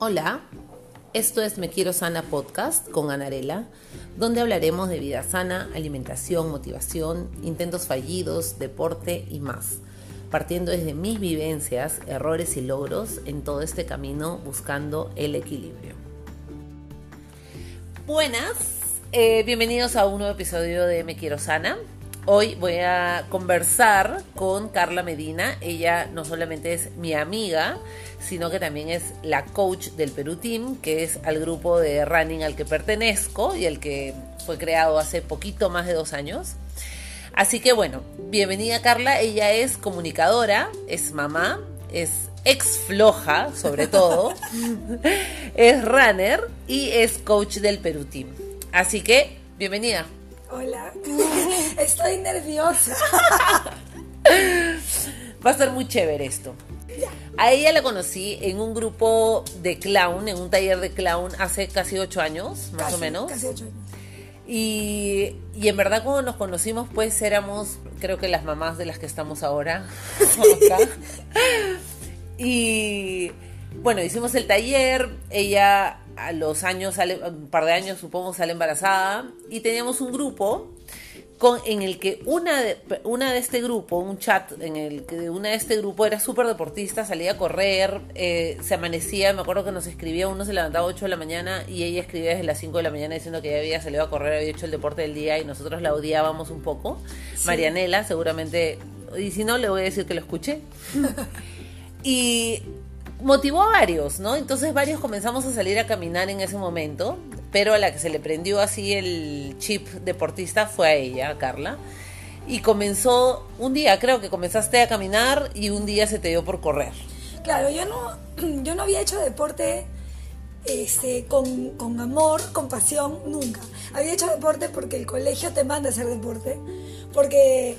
Hola, esto es Me Quiero Sana Podcast con Anarela, donde hablaremos de vida sana, alimentación, motivación, intentos fallidos, deporte y más, partiendo desde mis vivencias, errores y logros en todo este camino buscando el equilibrio. Buenas, eh, bienvenidos a un nuevo episodio de Me Quiero Sana. Hoy voy a conversar con Carla Medina. Ella no solamente es mi amiga, sino que también es la coach del Perú Team, que es al grupo de running al que pertenezco y el que fue creado hace poquito más de dos años. Así que bueno, bienvenida Carla. Ella es comunicadora, es mamá, es ex floja sobre todo, es runner y es coach del Perú Team. Así que, bienvenida. Hola, estoy nerviosa. Va a ser muy chévere esto. A ella la conocí en un grupo de clown, en un taller de clown hace casi ocho años, más o menos. Casi ocho años. Y, y, en verdad cuando nos conocimos pues éramos creo que las mamás de las que estamos ahora. Y bueno, hicimos el taller, ella a los años, sale, un par de años supongo, sale embarazada y teníamos un grupo con, en el que una de, una de este grupo, un chat en el que una de este grupo era súper deportista, salía a correr, eh, se amanecía, me acuerdo que nos escribía, uno se levantaba a 8 de la mañana y ella escribía desde las 5 de la mañana diciendo que ella había salido a correr, había hecho el deporte del día y nosotros la odiábamos un poco. Sí. Marianela seguramente, y si no le voy a decir que lo escuché. y motivó a varios, ¿no? Entonces varios comenzamos a salir a caminar en ese momento, pero a la que se le prendió así el chip deportista fue a ella, a Carla. Y comenzó un día, creo que comenzaste a caminar y un día se te dio por correr. Claro, yo no, yo no había hecho deporte este, con, con amor, con pasión, nunca. Había hecho deporte porque el colegio te manda a hacer deporte, porque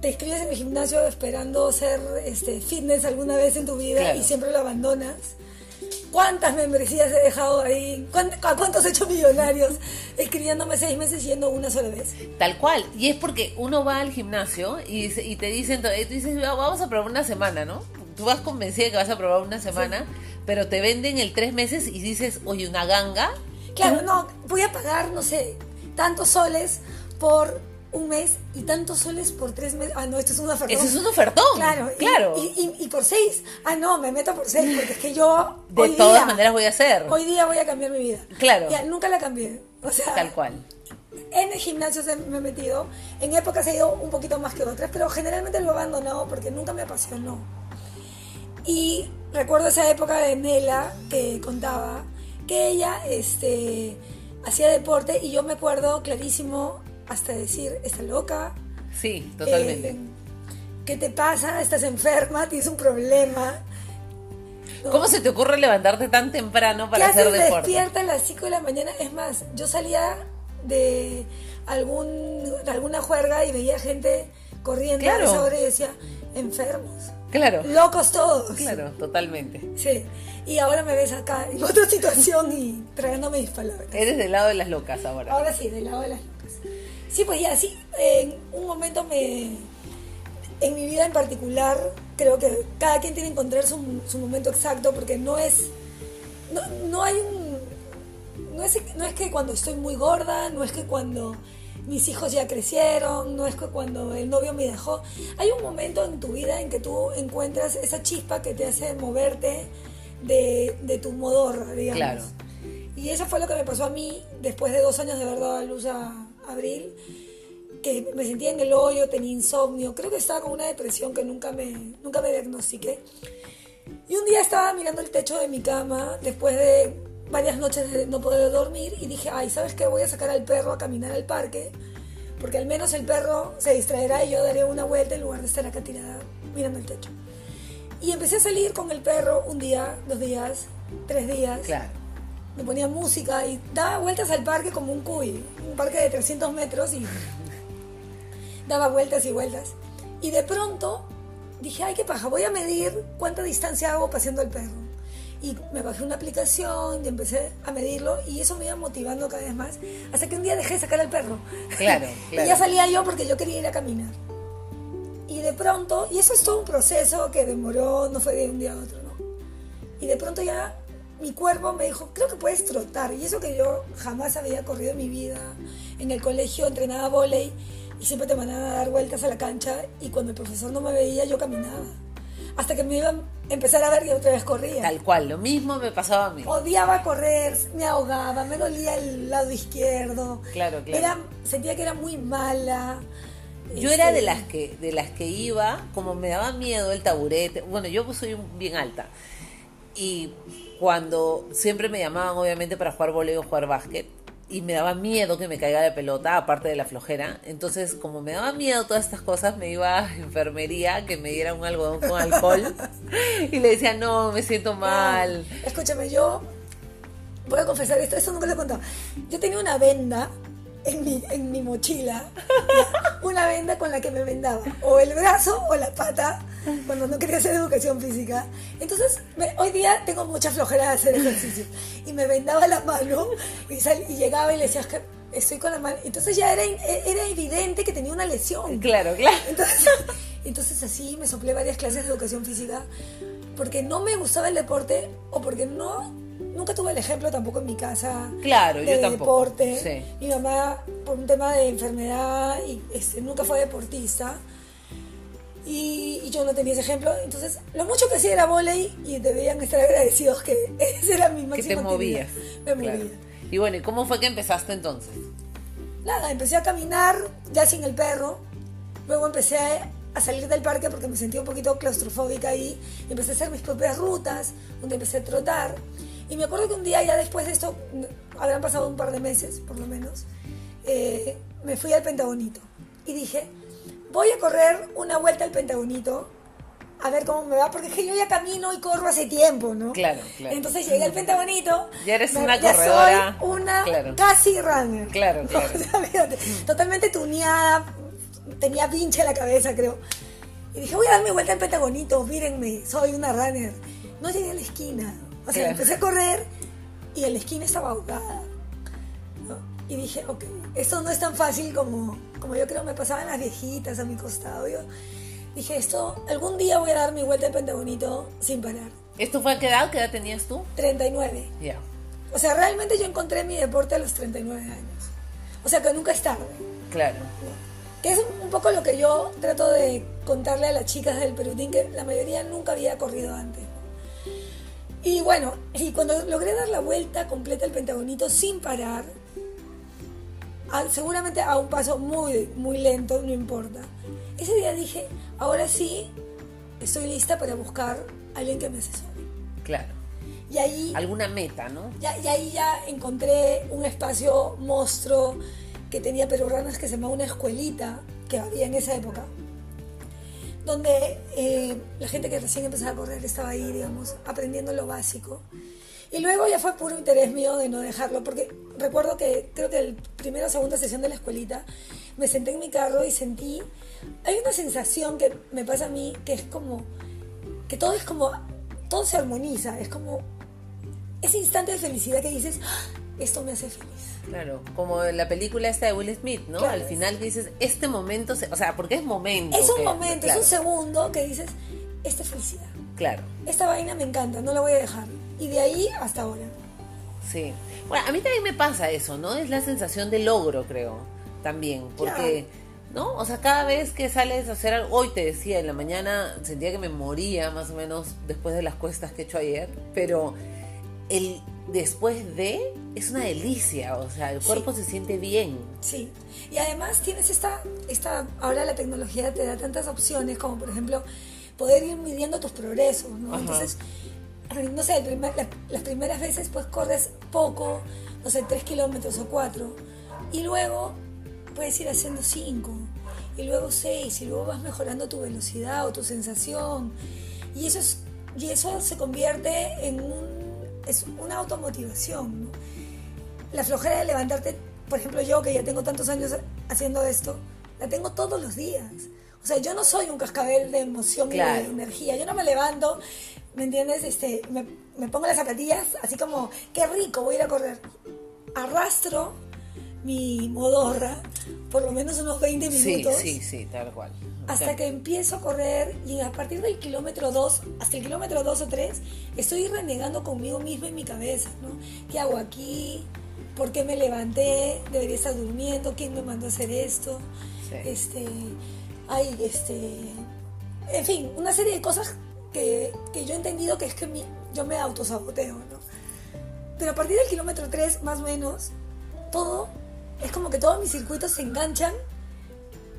te inscribes en el gimnasio esperando ser este, fitness alguna vez en tu vida claro. y siempre lo abandonas. ¿Cuántas membresías he dejado ahí? ¿A cuántos he hecho millonarios escribiéndome seis meses yendo una sola vez? Tal cual. Y es porque uno va al gimnasio y, y te dicen, tú dices, vamos a probar una semana, ¿no? Tú vas convencida que vas a probar una semana, sí. pero te venden el tres meses y dices, oye, una ganga. Claro, no, voy a pagar, no sé, tantos soles por un mes y tantos soles por tres meses. Ah, no, esto es un ofertón. Eso es un ofertón. Claro, claro. Y, y, y, por seis. Ah, no, me meto por seis porque es que yo. De hoy todas día, maneras voy a hacer. Hoy día voy a cambiar mi vida. Claro. Ya, nunca la cambié. O sea. Tal cual. En el gimnasio me he metido. En épocas he ido un poquito más que otras, pero generalmente lo he abandonado porque nunca me apasionó. Y recuerdo esa época de Nela que contaba que ella este, hacía deporte y yo me acuerdo clarísimo hasta decir, está loca. Sí, totalmente. Eh, ¿Qué te pasa? ¿Estás enferma? ¿Tienes un problema? ¿No? ¿Cómo se te ocurre levantarte tan temprano para ¿Qué hacer deporte? despierta a las 5 de la mañana. Es más, yo salía de, algún, de alguna juerga y veía gente corriendo claro. a esa hora y decía, enfermos. Claro. Locos todos. Claro, totalmente. Sí. Y ahora me ves acá en otra situación y tragándome mis palabras. Eres del lado de las locas ahora. Ahora sí, del lado de las locas. Sí, pues ya, sí, en un momento me... En mi vida en particular, creo que cada quien tiene que encontrar su, su momento exacto porque no es... No, no hay un... No es, no es que cuando estoy muy gorda, no es que cuando mis hijos ya crecieron, no es que cuando el novio me dejó. Hay un momento en tu vida en que tú encuentras esa chispa que te hace moverte de, de tu modorra, digamos. Claro. Y eso fue lo que me pasó a mí después de dos años de haber dado a luz a Abril, que me sentía en el hoyo, tenía insomnio, creo que estaba con una depresión que nunca me, nunca me diagnostiqué. Y un día estaba mirando el techo de mi cama después de varias noches de no poder dormir y dije, ay, ¿sabes qué? Voy a sacar al perro a caminar al parque, porque al menos el perro se distraerá y yo daré una vuelta en lugar de estar acá mirando el techo. Y empecé a salir con el perro un día, dos días, tres días. Claro. Me ponía música y daba vueltas al parque como un cuy, un parque de 300 metros y daba vueltas y vueltas. Y de pronto dije, ay, qué paja, voy a medir cuánta distancia hago paseando al perro y me bajé una aplicación y empecé a medirlo y eso me iba motivando cada vez más hasta que un día dejé de sacar al perro. Claro, claro. y ya salía yo porque yo quería ir a caminar. Y de pronto, y eso es todo un proceso que demoró, no fue de un día a otro, ¿no? Y de pronto ya mi cuerpo me dijo, creo que puedes trotar. Y eso que yo jamás había corrido en mi vida. En el colegio entrenaba volei y siempre te mandaban a dar vueltas a la cancha y cuando el profesor no me veía yo caminaba. Hasta que me iban a empezar a ver y otra vez corría. Tal cual, lo mismo me pasaba a mí. Odiaba correr, me ahogaba, me dolía el lado izquierdo. Claro, claro. Era, sentía que era muy mala. Yo era de Este, las que de las que iba, como me daba miedo el taburete. Bueno, yo soy bien alta. Y cuando siempre me llamaban obviamente para jugar voleo o jugar básquet y me daba miedo que me caiga de pelota, aparte de la flojera. Entonces, como me daba miedo todas estas cosas, me iba a enfermería que me diera un algodón con alcohol y le decía, "No, me siento mal." Escúchame, yo voy a confesar esto, eso nunca lo he contado. Yo tenía una venda en mi, en mi mochila, una venda con la que me vendaba o el brazo o la pata cuando no quería hacer educación física. Entonces, me- hoy día tengo mucha flojera de hacer ejercicio y me vendaba la mano y, sal- y llegaba y le decía, "Es que estoy con la mano. Entonces ya era, era evidente que tenía una lesión. Claro, claro. Entonces, entonces así me soplé varias clases de educación física porque no me gustaba el deporte o porque no nunca tuve el ejemplo tampoco en mi casa Claro, de yo tampoco. deporte. Sí. Mi mamá por un tema de enfermedad y este, nunca fue deportista. Y, y yo no tenía ese ejemplo. Entonces, lo mucho que hacía era volei y deberían estar agradecidos que esa era mi Que máxima te movías. Me Claro. movía. Y bueno, ¿y cómo fue que empezaste entonces? Nada, empecé a caminar ya sin el perro. Luego empecé a salir del parque porque me sentía un poquito claustrofóbica ahí. Y empecé a hacer mis propias rutas, donde empecé a trotar. Y me acuerdo que un día, ya después de esto, habrán pasado un par de meses, por lo menos, eh, me fui al Pentagonito. Y dije, voy a correr una vuelta al Pentagonito a ver cómo me va, porque es que yo ya camino y corro hace tiempo, ¿no? Claro, claro. Entonces llegué al Pentagonito. Ya eres me- una ya corredora. Soy una Claro. casi runner. Claro, No, claro. o sea, fíjate, totalmente tuneada, tenía pinche en la cabeza, creo. Y dije, voy a dar mi vuelta al Pentagonito, mírenme, soy una runner. No llegué a la esquina. O sea, Claro. empecé a correr y en la esquina estaba ahogada. ¿no? Y dije, ok, esto no es tan fácil como, como yo creo me pasaban las viejitas a mi costado. Yo dije, esto, algún día voy a dar mi vuelta al Pentagonito sin parar. ¿Esto fue a qué edad? ¿Qué edad tenías tú? 39. Ya. O sea, realmente yo encontré mi deporte a los 39 años. O sea, que nunca es tarde. Claro. Que es un poco lo que yo trato de contarle a las chicas del Perú Team, que la mayoría nunca había corrido antes. Y bueno, y cuando logré dar la vuelta completa al Pentagonito sin parar, a- seguramente a un paso muy, muy lento, no importa. Ese día dije, ahora sí, estoy lista para buscar a alguien que me asesore. Claro. Y ahí Alguna meta, ¿no? ya, y ahí ya encontré un espacio monstruo que tenía peruanas que se llamaba una escuelita que había en esa época, donde eh, la gente que recién empezaba a correr estaba ahí, digamos, aprendiendo lo básico. Y luego ya fue puro interés mío de no dejarlo, porque recuerdo que creo que el primera o segunda sesión de la escuelita me senté en mi carro y sentí, hay una sensación que me pasa a mí que es como, que todo es como, todo se armoniza, es como ese instante de felicidad que dices, "Ah, esto me hace feliz. Claro, como en la película esta de Will Smith, ¿no? Claro. Al final dices, este momento, se- o sea, porque es momento. Es un que- momento, claro, es un segundo que dices, esta es felicidad. Claro, Esta vaina me encanta, no la voy a dejar. Y de ahí hasta ahora. sí. Bueno, a mí también me pasa eso, ¿no? Es la sensación de logro, creo, también, porque, ¿no? O sea, cada vez que sales a hacer algo, hoy te decía, en la mañana sentía que me moría más o menos después de las cuestas que he hecho ayer, pero el después de es una delicia, o sea, el Sí. cuerpo se siente bien. Sí. Y además tienes esta, esta, ahora la tecnología te da tantas opciones como por ejemplo poder ir midiendo tus progresos, ¿no? Ajá. Entonces, no sé, primer- la- las primeras veces pues corres poco, no sé, tres kilómetros o cuatro, y luego puedes ir haciendo cinco, y luego seis, y luego vas mejorando tu velocidad o tu sensación, y eso, es, y eso se convierte en un, es una automotivación, ¿no? la flojera de levantarte, por ejemplo, yo que ya tengo tantos años haciendo esto, la tengo todos los días. O sea, yo no soy un cascabel de emoción y Claro. de energía. Yo no me levanto, ¿me entiendes? Este, me, me pongo las zapatillas así como, qué rico, voy a ir a correr. Arrastro mi modorra, por lo menos unos 20 Sí, minutos. sí, sí, tal cual. Hasta que empiezo a correr y a partir del kilómetro 2, hasta el kilómetro 2 o 3, estoy renegando conmigo misma en mi cabeza, ¿no? ¿Qué hago aquí? ¿Por qué me levanté? ¿Debería estar durmiendo? ¿Quién me mandó a hacer esto? Sí. Este, hay, este, en fin, una serie de cosas que, que yo he entendido que es que mi- yo me autosaboteo, ¿no? Pero a partir del kilómetro 3, más o menos, todo, es como que todos mis circuitos se enganchan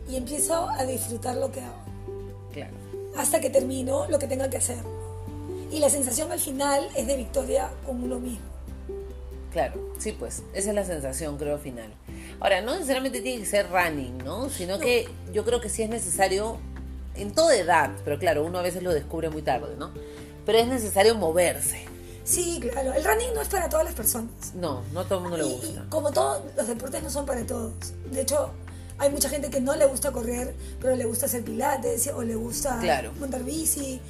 y empiezo a disfrutar lo que hago. Claro. Hasta que termino lo que tenga que hacer. Y la sensación al final es de victoria con uno mismo. Claro, sí, pues, esa es la sensación, creo, final. Ahora, no necesariamente tiene que ser running, ¿no? Sino que yo creo que sí es necesario, en toda edad, pero claro, uno a veces lo descubre muy tarde, ¿no? Pero es necesario moverse. Sí, claro, el running no es para todas las personas. No, no a todo el mundo le gusta. y como todos los deportes no son para todos. De hecho, hay mucha gente que no le gusta correr, pero le gusta hacer pilates o le gusta Claro. montar bici.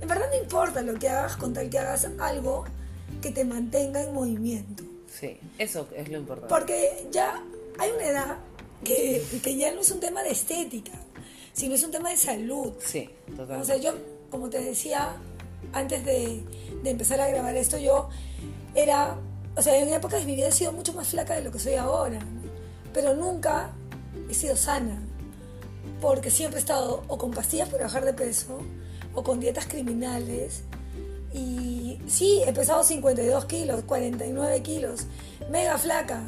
En verdad no importa lo que hagas con tal que hagas algo que te mantenga en movimiento. Sí, eso es lo importante. Porque ya hay una edad que, que ya no es un tema de estética, sino es un tema de salud. Sí, totalmente. O sea, yo, como te decía, antes de, de empezar a grabar esto, yo era, o sea, en épocas de mi vida he sido mucho más flaca de lo que soy ahora, ¿no? pero nunca he sido sana, porque siempre he estado o con pastillas para bajar de peso, o con dietas criminales, y sí, he pesado 52 kilos, 49 kilos, mega flaca,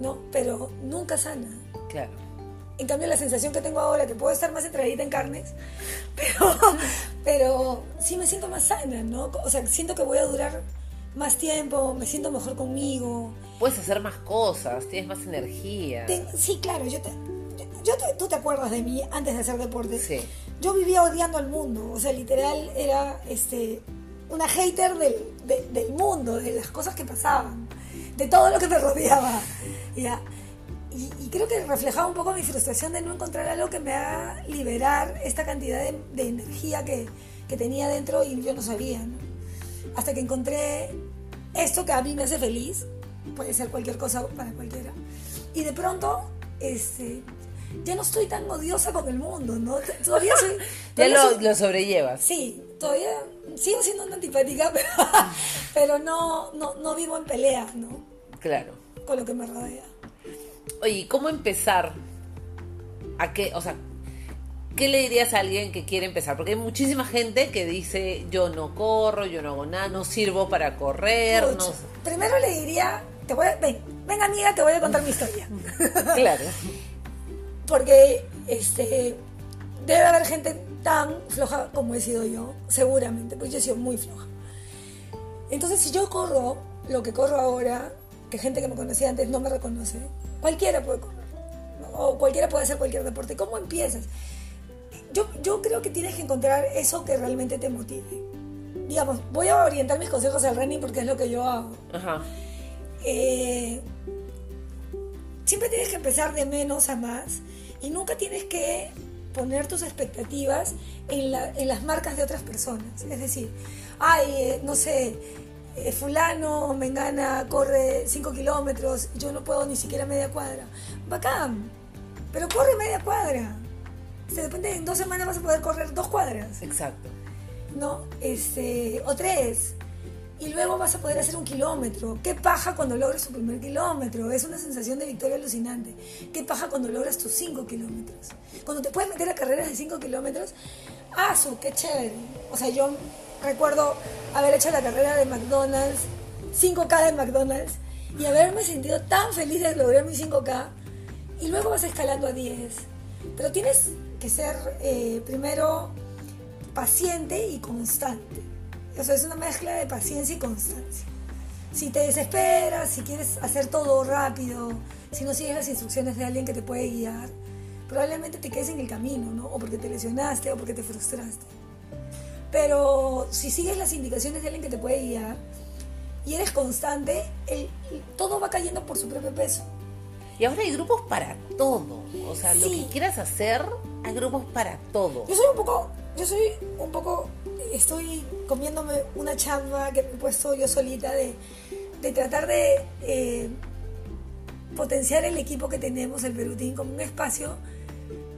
¿no? Pero nunca sana. Claro. En cambio, la sensación que tengo ahora, que puedo estar más entradita en carnes, pero, pero sí me siento más sana, ¿no? O sea, siento que voy a durar más tiempo, me siento mejor conmigo. Puedes hacer más cosas, tienes más energía. Ten- sí, claro, yo te, yo- te- tú te acuerdas de mí antes de hacer deporte. Sí. Yo vivía odiando al mundo, o sea, literal era este, una hater del, de- del mundo, de las cosas que pasaban, de todo lo que me rodeaba. ¿ya? Y, y creo que reflejaba un poco mi frustración de no encontrar algo que me haga liberar esta cantidad de, de energía que, que tenía dentro y yo no sabía. ¿no? Hasta que encontré esto que a mí me hace feliz, puede ser cualquier cosa para cualquiera. Y de pronto, este, ya no estoy tan odiosa con el mundo, ¿no? Todavía soy... Ya lo, soy- lo sobrellevas. Sí, todavía sigo siendo una antipática, pero, pero no, no, no vivo en pelea, ¿no? Claro. Con lo que me rodea. Oye, ¿y ¿cómo empezar? ¿A qué? O sea, ¿qué le dirías a alguien que quiere empezar? Porque hay muchísima gente que dice, yo no corro, yo no hago nada, no sirvo para correr, no... Primero le diría, te voy a, ven, ven amiga, te voy a contar mi historia. Claro. Porque este, debe haber gente tan floja como he sido yo, seguramente, porque yo he sido muy floja. Entonces, si yo corro lo que corro ahora, que gente que me conocía antes no me reconoce, cualquiera puede correr. O cualquiera puede hacer cualquier deporte. ¿Cómo empiezas? Yo, yo creo que tienes que encontrar eso que realmente te motive. Digamos, voy a orientar mis consejos al running porque es lo que yo hago. Ajá. Eh, siempre tienes que empezar de menos a más y nunca tienes que poner tus expectativas en, la- en las marcas de otras personas. Es decir, ay, eh, no sé, eh, fulano o mengana corre 5 kilómetros, yo no puedo ni siquiera media cuadra. Bacán, pero corre media cuadra. De repente en dos semanas vas a poder correr dos cuadras. Exacto. ¿no? Este, o tres. Y luego vas a poder hacer un kilómetro. ¿Qué paja cuando logras tu primer kilómetro? Es una sensación de victoria alucinante. ¿Qué paja cuando logras tus cinco kilómetros? Cuando te puedes meter a carreras de cinco kilómetros, ¡ah, su, qué chévere! O sea, yo recuerdo haber hecho la carrera de McDonald's, 5K de McDonald's, y haberme sentido tan feliz de lograr mi 5K. Y luego vas escalando a 10. Pero tienes que ser eh, primero paciente y constante. O sea, es una mezcla de paciencia y constancia. Si te desesperas, si quieres hacer todo rápido, si no sigues las instrucciones de alguien que te puede guiar, probablemente te quedes en el camino, ¿no? O porque te lesionaste o porque te frustraste. Pero si sigues las indicaciones de alguien que te puede guiar y eres constante, el- todo va cayendo por su propio peso. Y ahora hay grupos para todo. O sea, lo que quieras hacer, hay grupos para todo. Yo soy un poco, yo soy un poco, estoy comiéndome una chamba que me he puesto yo solita de, de tratar de, eh, potenciar el equipo que tenemos, el Perutín, como un espacio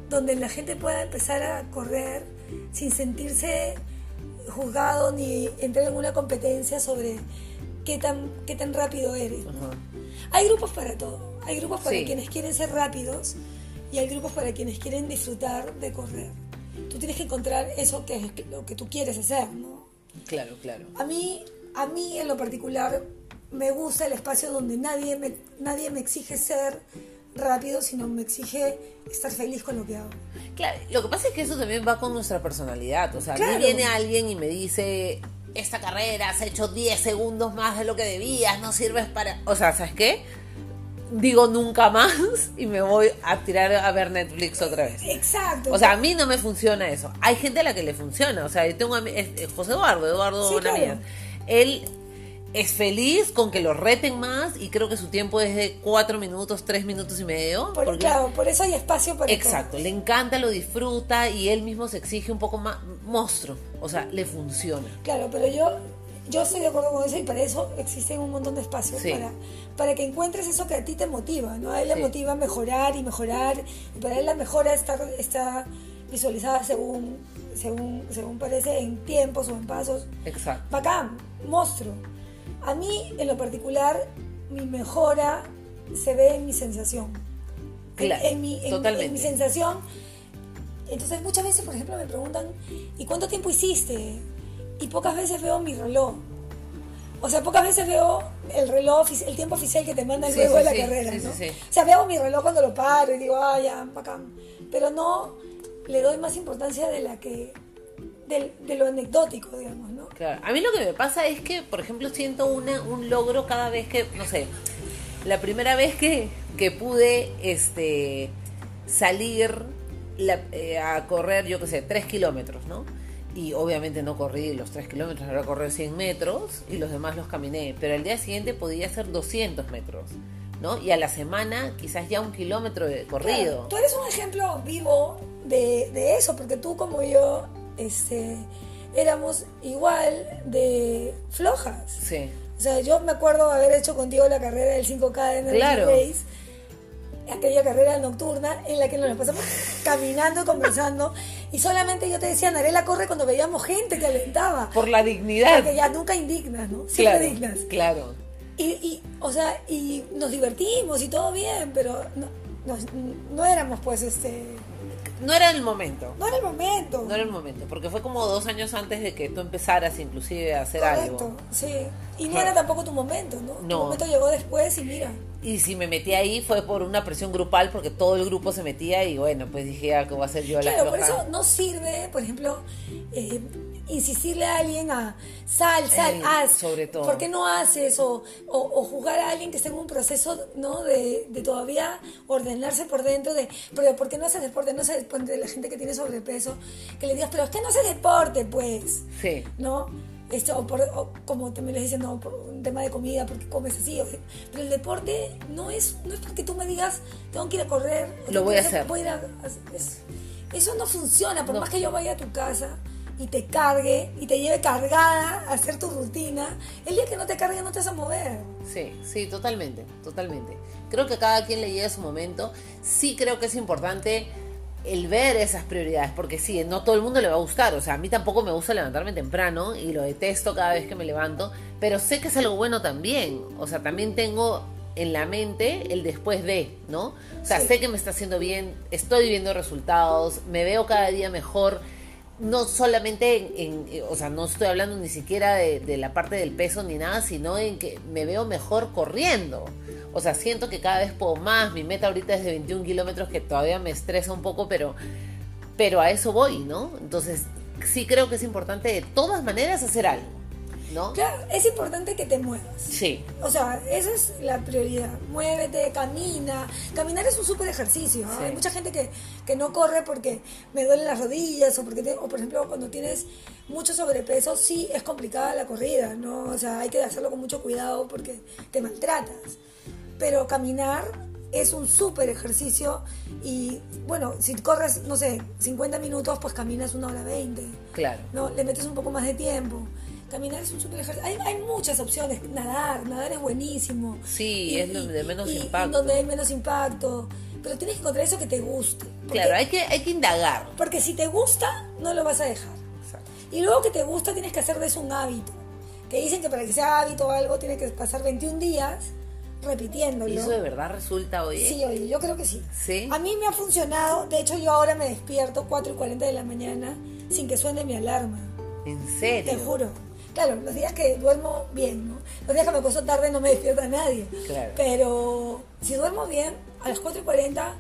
donde la gente pueda empezar a correr sin sentirse juzgado ni entrar en una competencia sobre qué tan, qué tan rápido eres. Hay grupos para todo. Hay grupos para quienes quieren ser rápidos y hay grupos para quienes quieren disfrutar de correr. Tú tienes que encontrar eso que es lo que tú quieres hacer, ¿no? Claro, claro. A mí, a mí en lo particular me gusta el espacio donde nadie me, nadie me exige ser rápido, sino me exige estar feliz con lo que hago. Claro, lo que pasa es que eso también va con nuestra personalidad. O sea, a mí viene alguien y me dice, esta carrera has hecho 10 segundos más de lo que debías, no sirves para... O sea, ¿sabes qué? Digo nunca más y me voy a tirar a ver Netflix otra vez. Exacto. O sea, a mí no me funciona eso. Hay gente a la que le funciona. O sea, yo tengo a mí, José Eduardo, Eduardo sí, Él es feliz con que lo reten más y creo que su tiempo es de cuatro minutos, tres minutos y medio. Por, claro, por eso hay espacio para Exacto, le encanta, lo disfruta y él mismo se exige un poco más monstruo, o sea, le funciona. Claro, pero yo yo estoy de acuerdo con eso y para eso existen un montón de espacios para, para que encuentres eso que a ti te motiva, ¿no? A él le motiva mejorar y mejorar y para él la mejora está, está visualizada según, según, según parece en tiempos o en pasos. Exacto. Bacán, monstruo. A mí, en lo particular, mi mejora se ve en mi sensación. Claro, en, mi, en, mi sensación. Entonces, muchas veces, por ejemplo, me preguntan, ¿y cuánto tiempo hiciste? Y pocas veces veo mi reloj. O sea, pocas veces veo el reloj, el tiempo oficial que te mandan luego de la carrera, ¿no? O sea, veo mi reloj cuando lo paro y digo, ah, ya, bacán. Pero no le doy más importancia de la que de, lo anecdótico, digamos, ¿no? Claro. A mí lo que me pasa es que, por ejemplo, siento una, un logro cada vez que, no sé, la primera vez que, que pude este, salir eh, a correr, yo qué sé, tres kilómetros, ¿no? Y obviamente no corrí los tres kilómetros, ahora correr 100 metros y los demás los caminé. Pero al día siguiente podía hacer 200 metros. ¿no? Y a la semana quizás ya un kilómetro de corrido. tú eres un ejemplo vivo de, de, eso, porque tú como yo este, éramos igual de flojas. Sí. O sea, yo me acuerdo haber hecho contigo la carrera del 5K de Energy claro. Race, aquella carrera nocturna en la que nos pasamos caminando, conversando, y solamente yo te decía, Narela corre cuando veíamos gente que alentaba. Por la dignidad. Porque ya nunca indignas, ¿no? Siempre claro, dignas. Claro. Y, y, o sea, y nos divertimos y todo bien, pero no, no, no éramos pues este no era el momento. No era el momento. No era el momento, porque fue como dos años antes de que tú empezaras inclusive a hacer Correcto, algo. sí. Y no era tampoco tu momento, ¿no? No. Tu momento llegó después y mira. Y si me metí ahí fue por una presión grupal, porque todo el grupo se metía y bueno, pues dije, ah, ¿qué voy a hacer yo la Claro, por eso no sirve, por ejemplo, eh, insistirle a alguien a sal, sal, Eh, haz. sobre todo. ¿Por qué no haces? O, o, o juzgar a alguien que está en un proceso, ¿no? De, de todavía ordenarse por dentro de, pero ¿por qué no haces deporte? No sé, de la gente que tiene sobrepeso, que le digas, pero es que no haces deporte, pues. Sí. ¿No? Esto, o por, o como también les dicen, no, por un tema de comida, porque comes así. o- pero el deporte no es, no es porque tú me digas, tengo que ir a correr. Lo voy a hacer. voy a a- eso no funciona, por No. más que yo vaya a tu casa y te cargue y te lleve cargada a hacer tu rutina, el día que no te cargue no te vas a mover. Sí, sí, totalmente, totalmente. Creo que a cada quien le llega su momento. Sí creo que es importante el ver esas prioridades, porque sí, no todo el mundo le va a gustar. O sea, a mí tampoco me gusta levantarme temprano y lo detesto cada vez que me levanto, pero sé que es algo bueno también. O sea, también tengo en la mente el después de, ¿no? O sea, Sí. sé que me está haciendo bien, estoy viendo resultados, me veo cada día mejor. No solamente en, eh, o sea, no estoy hablando ni siquiera de, de la parte del peso ni nada, sino en que me veo mejor corriendo. O sea, siento que cada vez puedo más. Mi meta ahorita es de 21 kilómetros, que todavía me estresa un poco, pero, pero a eso voy, ¿no? Entonces, sí creo que es importante de todas maneras hacer algo, ¿no? Claro, es importante que te muevas. Sí, O sea, esa es la prioridad. Muévete, camina. Caminar es un súper ejercicio. ¿no? Sí. Hay mucha gente que, que no corre porque me duelen las rodillas o porque, te- o por ejemplo, cuando tienes mucho sobrepeso, sí es complicada la corrida, ¿no? O sea, hay que hacerlo con mucho cuidado porque te maltratas. Pero caminar es un súper ejercicio y, bueno, si corres, no sé, 50 minutos, pues caminas una hora 20. claro. ¿no? Le metes un poco más de tiempo. Caminar es un super ejercicio. Hay, hay muchas opciones. Nadar, nadar es buenísimo. Sí, es lo de menos y- impacto. Donde hay menos impacto. Pero tienes que encontrar eso que te guste. Porque- Claro, hay que, hay que indagar. Porque si te gusta, no lo vas a dejar. Exacto. Y luego que te gusta, tienes que hacer de eso un hábito. Que dicen que para que sea hábito o algo, tiene que pasar 21 días repitiéndolo. ¿Y eso de verdad resulta, oye? Sí, oye, yo creo que sí. ¿Sí? A mí me ha funcionado. De hecho, yo ahora me despierto 4 y 40 de la mañana sin que suene mi alarma. ¿En serio? Te juro. Claro, los días que duermo bien, ¿no? Los días que me acuesto tarde no me despierta nadie. Claro. Pero si duermo bien, a las 4 y 40,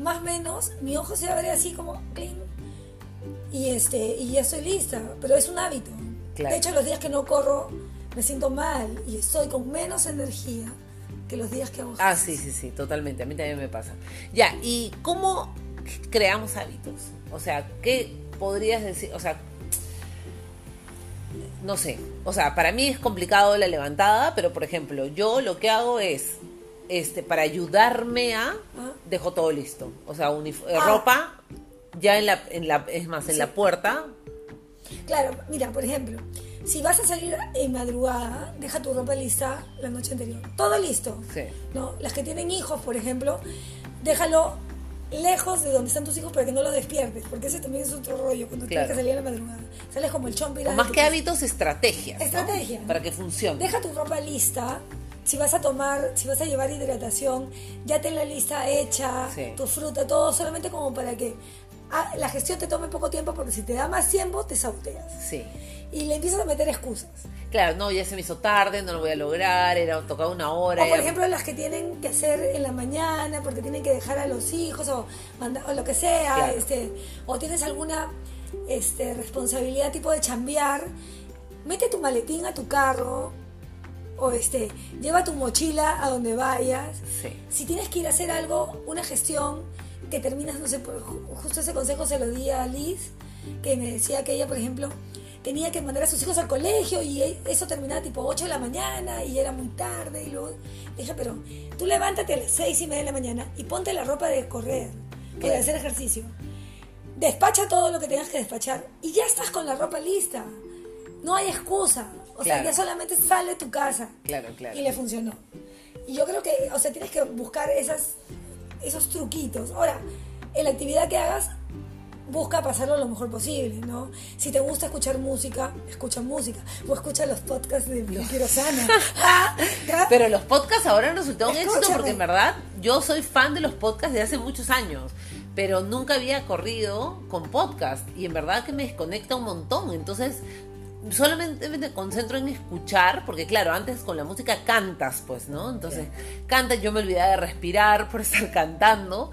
más o menos, mi ojo se abre así como clean. Y, este, y ya estoy lista. Pero es un hábito. Claro. De hecho, los días que no corro, me siento mal y estoy con menos energía que los días que hago Ah, sí, sí, sí, totalmente. A mí también me pasa. Ya, ¿y cómo creamos hábitos? O sea, ¿qué podrías decir? O sea, no sé. O sea, para mí es complicado la levantada, pero por ejemplo, yo lo que hago es, este, para ayudarme a, dejo todo listo. O sea, Ah. ropa, ya en la, en la, es más, en Sí. la puerta. Claro, mira, por ejemplo, si vas a salir en madrugada, deja tu ropa lista la noche anterior. Todo listo. Sí. ¿no? Las que tienen hijos, por ejemplo, déjalo lejos de donde están tus hijos para que no los despiertes, porque ese también es otro rollo cuando tienes que salir en la madrugada. Sales como el chompi. Más que hábitos, estrategias. ¿no? Estrategia. Para que funcione. Deja tu ropa lista. Si vas a tomar, si vas a llevar hidratación, ya ten la lista hecha, Sí. tu fruta, todo, solamente como para que la gestión te tome poco tiempo, porque si te da más tiempo, te sauteas. Sí. Y le empiezas a meter excusas. Claro, no, ya se me hizo tarde, no lo voy a lograr, era tocaba una hora. O por ejemplo las que tienen que hacer en la mañana porque tienen que dejar a los hijos o, manda- o lo que sea, Claro. este, o tienes alguna este, responsabilidad tipo de chambear, mete tu maletín a tu carro o este, lleva tu mochila a donde vayas. Sí. Si tienes que ir a hacer algo, una gestión que terminas, no sé, por- ju- justo ese consejo se lo di a Liz, que me decía que ella, por ejemplo, tenía que mandar a sus hijos al colegio y e- eso terminaba tipo 8 de la mañana y era muy tarde y luego dije, pero tú levántate a las 6 y media de la mañana y ponte la ropa de correr o de hacer ejercicio. Despacha todo lo que tengas que despachar y ya estás con la ropa lista. No hay excusa. O sea, Claro. ya solamente sale de tu casa. Claro, claro. Y le funcionó. Y yo creo que, o sea, tienes que buscar esas, esos truquitos. Ahora, en la actividad que hagas, busca pasarlo lo mejor posible, ¿no? Si te gusta escuchar música, escucha música. O escucha los podcasts de Quiero Sana. Ah. Pero los podcasts ahora han resultado un éxito porque en verdad yo soy fan de los podcasts de hace muchos años, pero nunca había corrido con podcast y en verdad que me desconecta un montón. Entonces solamente me concentro en escuchar, porque claro, antes con la música cantas, pues, ¿no? Entonces cantas, yo me olvidaba de respirar por estar cantando.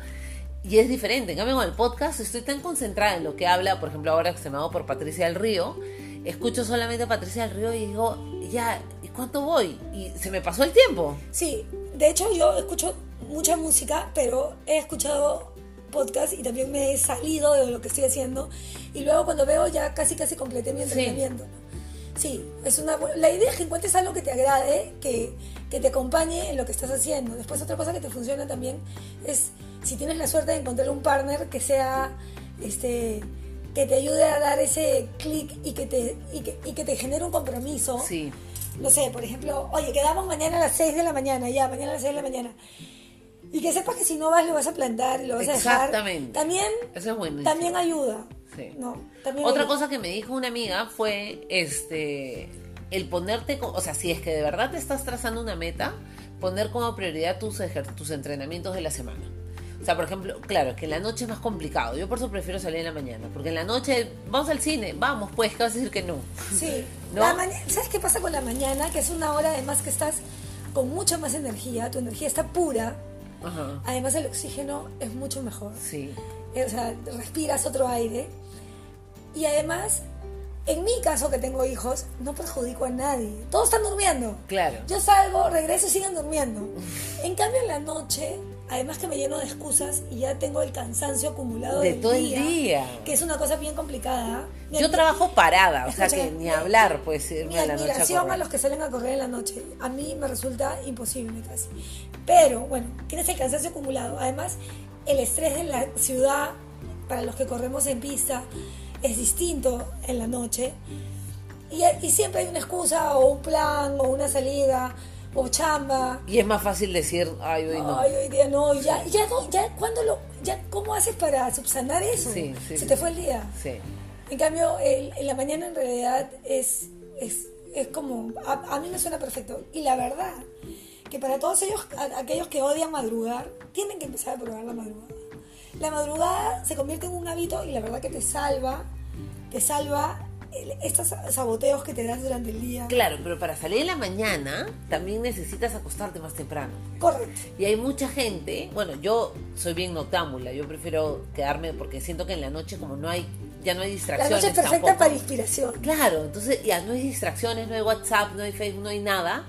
Y es diferente. En cambio, con el podcast estoy tan concentrada en lo que habla, por ejemplo, ahora que se me hago por Patricia del Río, escucho solamente a Patricia del Río y digo, ya, ¿y cuánto voy? Y se me pasó el tiempo. Sí, de hecho yo escucho mucha música, pero he escuchado podcast y también me he salido de lo que estoy haciendo y luego cuando veo ya casi casi completé mi entrenamiento. ¿no? Sí, es una la idea es que encuentres algo que te agrade, que, que te acompañe en lo que estás haciendo. Después otra cosa que te funciona también es si tienes la suerte de encontrar un partner que sea este que te ayude a dar ese clic y que te y que, y que te genere un compromiso Sí. no sé, por ejemplo, oye, quedamos mañana a las 6 de la mañana, ya, mañana a las 6 de la mañana. Y que sepas que si no vas, lo vas a plantar y lo vas a dejar. Exactamente. También, Eso es buenísimo. también ayuda. Sí. ¿no? También Otra cosa que me dijo una amiga fue este el ponerte, o sea, si es que de verdad te estás trazando una meta, poner como prioridad tus, tus entrenamientos de la semana. O sea, por ejemplo, claro, que en la noche es más complicado. Yo por eso prefiero salir en la mañana. Porque en la noche, vamos al cine, vamos, pues, ¿qué vas a decir que no? Sí. ¿No? La ¿Sabes qué pasa con la mañana? Que es una hora además que estás con mucha más energía, tu energía está pura. Ajá. Además el oxígeno es mucho mejor. Sí. Eh, O sea, respiras otro aire. Y además, en mi caso que tengo hijos, no perjudico a nadie. Todos están durmiendo. Claro. Yo salgo, regreso y siguen durmiendo. En cambio, en la noche, además que me lleno de excusas y ya tengo el cansancio acumulado De del todo el día. que es una cosa bien complicada. Mi Yo trabajo parada, o sea que ni hablar, pues, irme Mi a la noche a admiración a, los que salen a correr en la noche. A mí me resulta imposible casi. Pero bueno, tienes el cansancio acumulado. Además, el estrés de la ciudad, para los que corremos en pista, es distinto en la noche. y, y siempre hay una excusa o un plan o una salida o chamba. Y es más fácil decir, ay, hoy no. Ay, hoy día no, ya, ya, no, ya, ¿cuándo lo, ya, ¿cómo haces para subsanar eso? Sí, sí, Se sí. te fue el día. Sí. En cambio, el- en la mañana en realidad es, es, es como, a, a mí me suena perfecto. Y la verdad, que para todos ellos, a- aquellos que odian madrugar, tienen que empezar a probar la madrugada. La madrugada se convierte en un hábito y la verdad que te salva, te salva estos saboteos que te das durante el día. Claro, pero para salir en la mañana también necesitas acostarte más temprano. Correcto. Y hay mucha gente, bueno, yo soy bien noctámbula, yo prefiero quedarme porque siento que en la noche como no hay, ya no hay La distracciones. noche es perfecta tampoco. para inspiración. Claro, entonces ya no hay distracciones, no hay WhatsApp, no hay Facebook, no hay nada.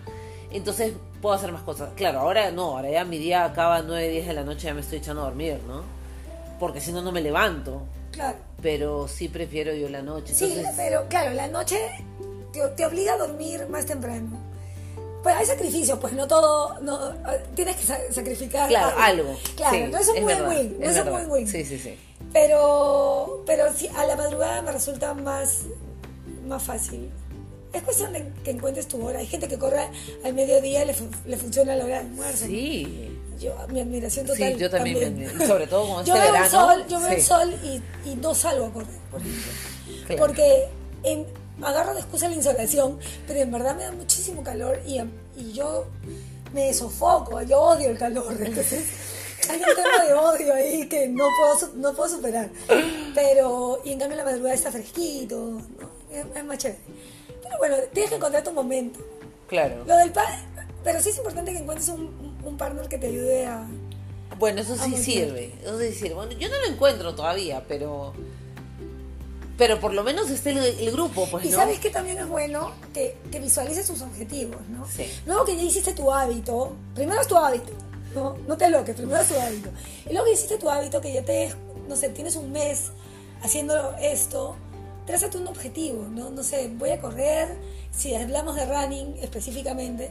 Entonces puedo hacer más cosas. Claro, ahora no, ahora ya mi día acaba a 9, 10 de la noche, ya me estoy echando a dormir, ¿no? Porque si no, no me levanto. Claro. Pero sí prefiero yo la noche. Sí, Entonces, pero claro, la noche te, te obliga a dormir más temprano. Pues hay sacrificios, pues no todo, no, tienes que sa- sacrificar claro, algo. Claro, Sí, no es un win-win, no es, un win-win. Sí, sí, sí. Pero, pero sí, a la madrugada me resulta más, más fácil. Es cuestión de que encuentres tu hora. Hay gente que corre al mediodía y le, le funciona la hora de almuerzo. Sí. Yo, mi admiración total. Sí, yo también, me- sobre todo con yo este veo verano, El sol, yo veo el sol y, y no salgo a correr, por ejemplo. Claro. Porque en- agarro de excusa la insolación, pero en verdad me da muchísimo calor y, y yo me sofoco, yo odio el calor. Entonces, hay un tema de odio ahí que no puedo, no puedo superar. Pero, y en cambio la madrugada está fresquito, ¿no? es, es más chévere. Pero bueno, tienes que encontrar tu momento. Claro. Lo del pa pero sí es importante que encuentres un, un partner que te ayude a... Bueno, eso sí sirve. Eso sí sirve. Bueno, yo no lo encuentro todavía, pero. Pero por lo menos está el, el grupo, pues, Y ¿no? sabes que también es bueno que, que visualices tus objetivos, ¿no? Sí. Luego que ya hiciste tu hábito, primero es tu hábito, ¿no? No te loques, primero es tu hábito. Y luego que hiciste tu hábito, que ya te, no sé, tienes un mes haciendo esto, trázate un objetivo, ¿no? No sé, voy a correr, si hablamos de running específicamente,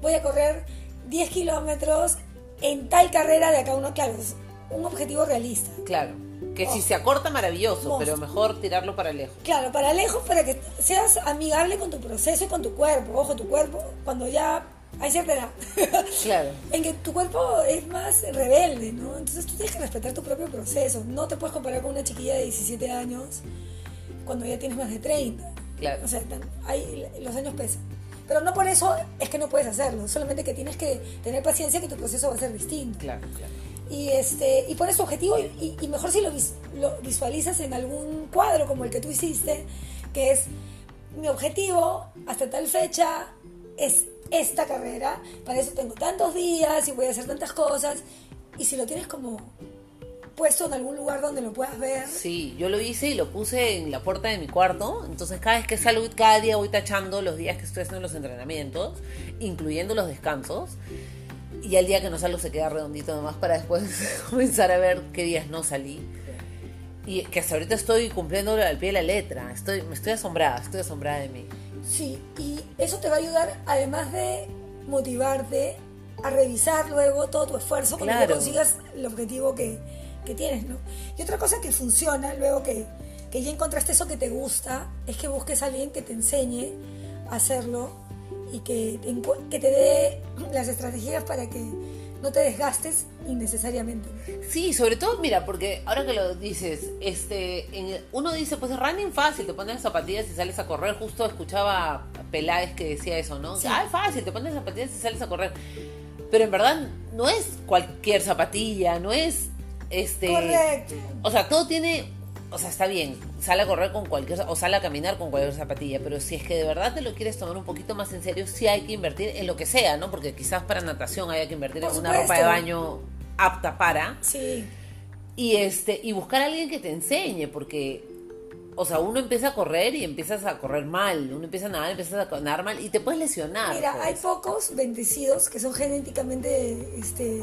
voy a correr 10 kilómetros en tal carrera de acá uno, claro, es un objetivo realista. Claro. Que si Oh. se acorta, maravilloso, pero mejor tirarlo para lejos. Claro, para lejos, para que seas amigable con tu proceso y con tu cuerpo. Ojo, tu cuerpo, cuando ya hay cierta edad, Claro. en que tu cuerpo es más rebelde, ¿no? Entonces tú tienes que respetar tu propio proceso. No te puedes comparar con una chiquilla de 17 años cuando ya tienes más de 30. Claro. O sea, hay, los años pesan. Pero no por eso es que no puedes hacerlo, solamente que tienes que tener paciencia que tu proceso va a ser distinto. Claro, claro. Y, este, y pones tu objetivo y, y- y mejor si lo, vis- lo visualizas en algún cuadro como el que tú hiciste, que es mi objetivo hasta tal fecha es esta carrera, para eso tengo tantos días y voy a hacer tantas cosas. Y si lo tienes como puesto en algún lugar donde lo puedas ver, Sí, yo lo hice y lo puse en la puerta de mi cuarto. Entonces, cada vez que salgo, cada día voy tachando los días que estoy haciendo los entrenamientos, incluyendo los descansos. Y el día que no salgo se queda redondito nomás para después comenzar a ver qué días no salí. Y que hasta ahorita estoy cumpliéndolo al pie de la letra. Estoy, me estoy asombrada, estoy asombrada de mí. Sí, y eso te va a ayudar, además de motivarte, a revisar luego todo tu esfuerzo cuando Claro. consigas el objetivo que, que tienes, ¿no? Y otra cosa que funciona, luego que, que ya encontraste eso que te gusta, es que busques a alguien que te enseñe a hacerlo y que te, que te dé las estrategias para que no te desgastes innecesariamente. Sí, sobre todo, mira, porque ahora que lo dices, este, en uno dice, pues running fácil, te pones zapatillas y sales a correr. Justo escuchaba a Peláez que decía eso, ¿no? Sí. Ah, es fácil, te pones zapatillas y sales a correr. Pero en verdad no es cualquier zapatilla, no es este. Correcto. O sea, todo tiene. O sea, está bien, sale a correr con cualquier. O sale a caminar con cualquier zapatilla. Pero si es que de verdad te lo quieres tomar un poquito más en serio, sí hay que invertir en lo que sea, ¿no? Porque quizás para natación haya que invertir Por en una ropa de baño apta para. Sí, Y este, y buscar a alguien que te enseñe, porque, o sea, uno empieza a correr y empiezas a correr mal, uno empieza a nadar, empiezas a nadar mal y te puedes lesionar. Mira, pues. hay pocos bendecidos que son genéticamente este,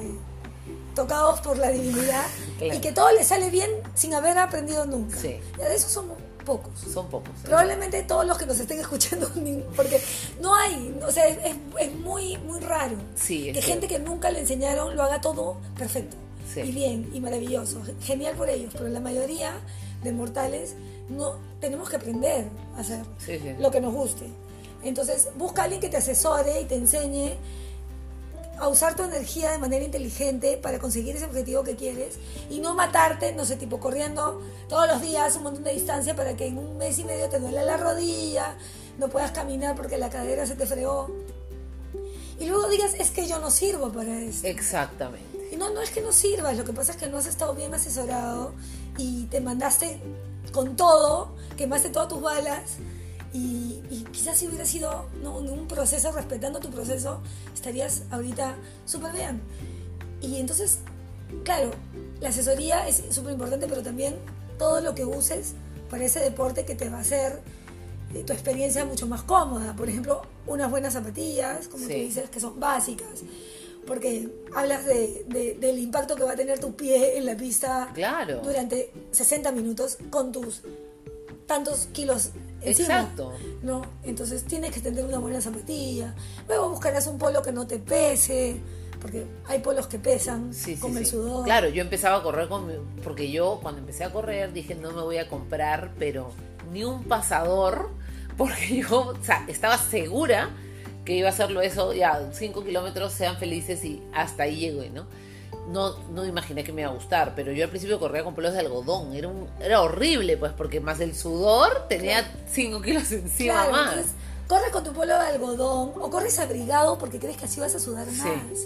tocados por la divinidad Claro. y que todo les sale bien sin haber aprendido nunca. Sí. Ya de esos somos pocos. Son pocos. Probablemente todos los que nos estén escuchando, porque no hay, o sea, es, es- muy, muy raro Sí, que gente que nunca le enseñaron lo haga todo perfecto Sí. y bien y maravilloso. Genial por ellos, pero la mayoría de mortales no tenemos que aprender a hacer sí. lo que nos guste. Entonces, busca a alguien que te asesore y te enseñe a usar tu energía de manera inteligente para conseguir ese objetivo que quieres y no matarte, no sé, tipo corriendo todos los días un montón de distancia para que en un mes y medio te duele la rodilla, no puedas caminar porque la cadera se te fregó. Y luego digas, es que yo no sirvo para esto. Exactamente. Y no, no es que no sirvas, lo que pasa es que no has estado bien asesorado y te mandaste con todo, quemaste todas tus balas y, y quizás si hubiera sido un proceso, respetando tu proceso, estarías ahorita súper bien. Y entonces, claro, la asesoría es súper importante, pero también todo lo que uses para ese deporte que te va a hacer eh, tu experiencia mucho más cómoda. Por ejemplo, unas buenas zapatillas, como Sí. tú dices, que son básicas. Porque hablas de, de- del impacto que va a tener tu pie en la pista Claro. durante 60 minutos con tus tantos kilos encima. Exacto. ¿no? Entonces tienes que tener una buena zapatilla. Luego buscarás un polo que no te pese, porque hay polos que pesan Sí, sí, con el sudor. Claro, yo empezaba a correr con mi- porque yo cuando empecé a correr dije no me voy a comprar, pero ni un pasador, porque yo o sea, estaba segura que iba a hacerlo eso, ya, 5 kilómetros, sean felices y hasta ahí llegué, ¿no? No, no imaginé que me iba a gustar, pero yo al principio corría con pelos de algodón, era, un, era horrible, pues, porque más el sudor tenía 5 kilos encima Claro, más. entonces corres con tu polo de algodón o corres abrigado porque crees que así vas a sudar más.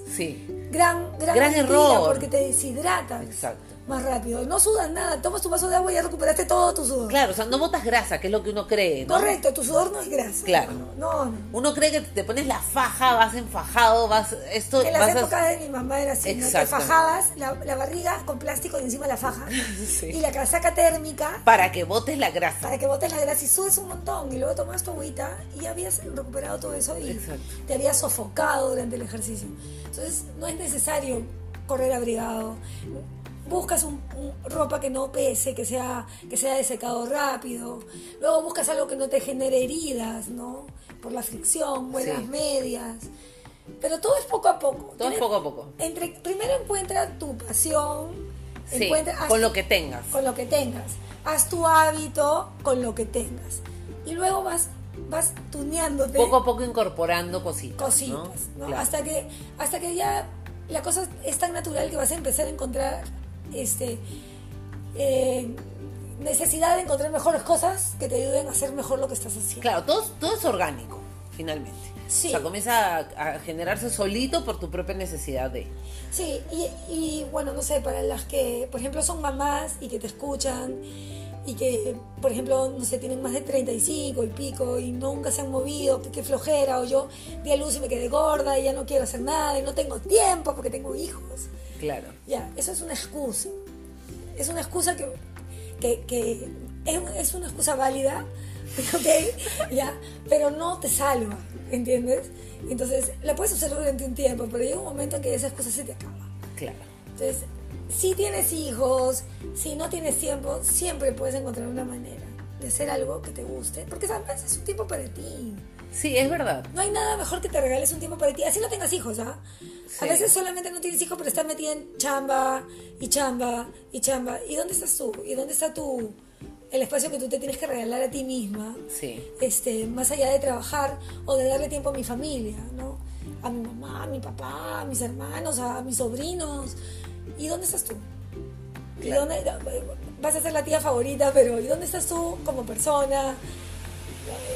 Sí, sí, Gran, gran, Gran error. porque te deshidratas exacto. Más rápido. No sudas nada, tomas tu vaso de agua y ya recuperaste todo tu sudor. Claro, o sea, no botas grasa, que es lo que uno cree, ¿no? Correcto, tu sudor no es grasa. Claro. No, no. Uno cree que te pones la faja, vas enfajado, vas esto En las vas a- épocas de mi mamá era así, ¿no? te fajabas la, la barriga con plástico y encima la faja Sí. y la casaca térmica para que botes la grasa. para que botes la grasa y subes un montón y luego tomas tu agüita y ya habías recuperado todo eso y Exacto. te habías sofocado durante el ejercicio. Entonces no es necesario correr abrigado. Buscas un, un- ropa que no pese, que sea, que sea de secado rápido. Luego buscas algo que no te genere heridas, ¿no? Por la fricción, buenas Sí. medias. Pero todo es poco a poco. Todo es poco a poco. entre, primero encuentra tu pasión, Sí, encuentra- haz- con lo que tengas. con lo que tengas. Haz tu hábito con lo que tengas. Y luego vas, vas tuneándote Poco a poco incorporando cositas. cositas, ¿no? ¿no? Claro. Hasta que, hasta que ya la cosa es tan natural que vas a empezar a encontrar este eh, necesidad de encontrar mejores cosas que te ayuden a hacer mejor lo que estás haciendo. Claro, todo, todo es orgánico, finalmente. Sí. O sea, comienza a, a generarse solito por tu propia necesidad de. Sí, y, y, bueno, no sé, para las que, por ejemplo, son mamás y que te escuchan y que, por ejemplo, no sé, tienen más de 35 y pico y nunca se han movido, que flojera, o yo di a luz y me quedé gorda y ya no quiero hacer nada y no tengo tiempo porque tengo hijos. Claro. Ya, eso es una excusa. Es una excusa que, que, que es, es una excusa válida, ¿ok? Ya, pero no te salva, ¿entiendes? Entonces, la puedes usar durante un tiempo, pero llega un momento en que esa excusa se te acaba. Claro. Entonces, si tienes hijos, si no tienes tiempo, siempre puedes encontrar una manera de hacer algo que te guste, porque sabes, es un tiempo para ti. Sí, es verdad. No hay nada mejor que te regales un tiempo para ti. Así no tengas hijos, ¿ah? A Sí. veces solamente no tienes hijos, pero estás metida en chamba y chamba y chamba. ¿Y dónde estás tú? ¿Y dónde está tu el espacio que tú te tienes que regalar a ti misma? Sí. Este, más allá de trabajar o de darle tiempo a mi familia, ¿no? A mi mamá, a mi papá, a mis hermanos, a mis sobrinos. ¿Y dónde estás tú? ¿Y dónde, vas a ser la tía favorita, pero ¿y dónde estás tú como persona?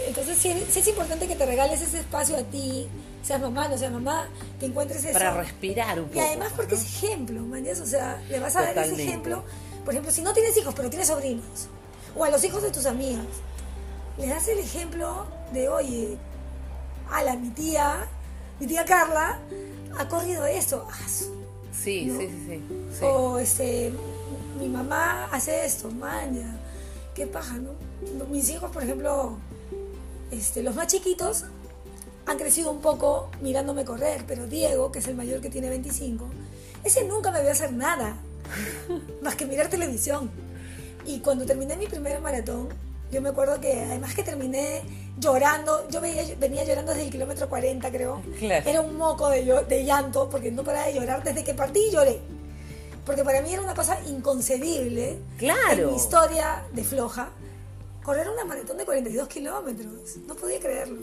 Entonces sí, sí es importante que te regales ese espacio a ti, seas mamá, no seas mamá, que encuentres eso. Para respirar un poco. Y además porque ¿no? es ejemplo, ¿me O sea, le vas a dar ese ejemplo. Por ejemplo, si no tienes hijos, pero tienes sobrinos, o a los hijos de tus amigas, le das el ejemplo de, oye, ala, mi tía, mi tía Carla, ha corrido esto. Ah, Sí, ¿no? sí, sí, sí. sí. O este, mi mamá hace esto, maña. Qué paja, ¿no? Mis hijos, por ejemplo, este, los más chiquitos han crecido un poco mirándome correr, pero Diego, que es el mayor que tiene 25, ese nunca me vio hacer nada, más que mirar televisión. Y cuando terminé mi primer maratón, yo me acuerdo que además que terminé llorando, yo veía- venía llorando desde el kilómetro 40 creo, Claro. era un moco de, de llanto porque no paraba de llorar desde que partí lloré. Porque para mí era una cosa inconcebible Claro. en mi historia de floja correr una maratón de 42 kilómetros. No podía creerlo.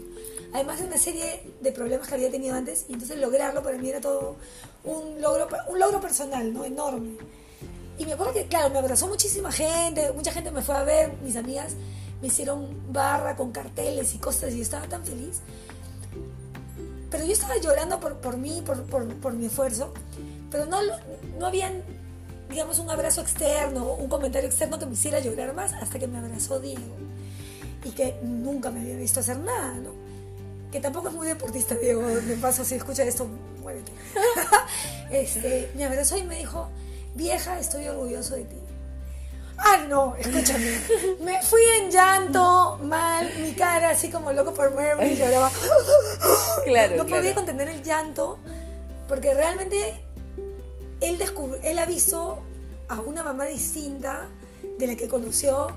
Además de una serie de problemas que había tenido antes, y entonces lograrlo para mí era todo un logro, un logro personal, ¿no? Enorme. Y me acuerdo que, claro, me abrazó muchísima gente, mucha gente me fue a ver, mis amigas me hicieron barra con carteles y cosas, y yo estaba tan feliz. Pero yo estaba llorando por, por mí, por, por, por mi esfuerzo, pero no, no habían digamos, un abrazo externo, un comentario externo que me hiciera llorar más hasta que me abrazó Diego. Y que nunca me había visto hacer nada, ¿no? Que tampoco es muy deportista, Diego. De paso, si escucha esto, muévete. este, me abrazó y me dijo, vieja, estoy orgulloso de ti. Ah, no, escúchame. Me fui en llanto, mal, mi cara así como loco por Mary, lloraba. Claro, no podía claro. contener el llanto porque realmente él, él avisó a una mamá distinta de la que conoció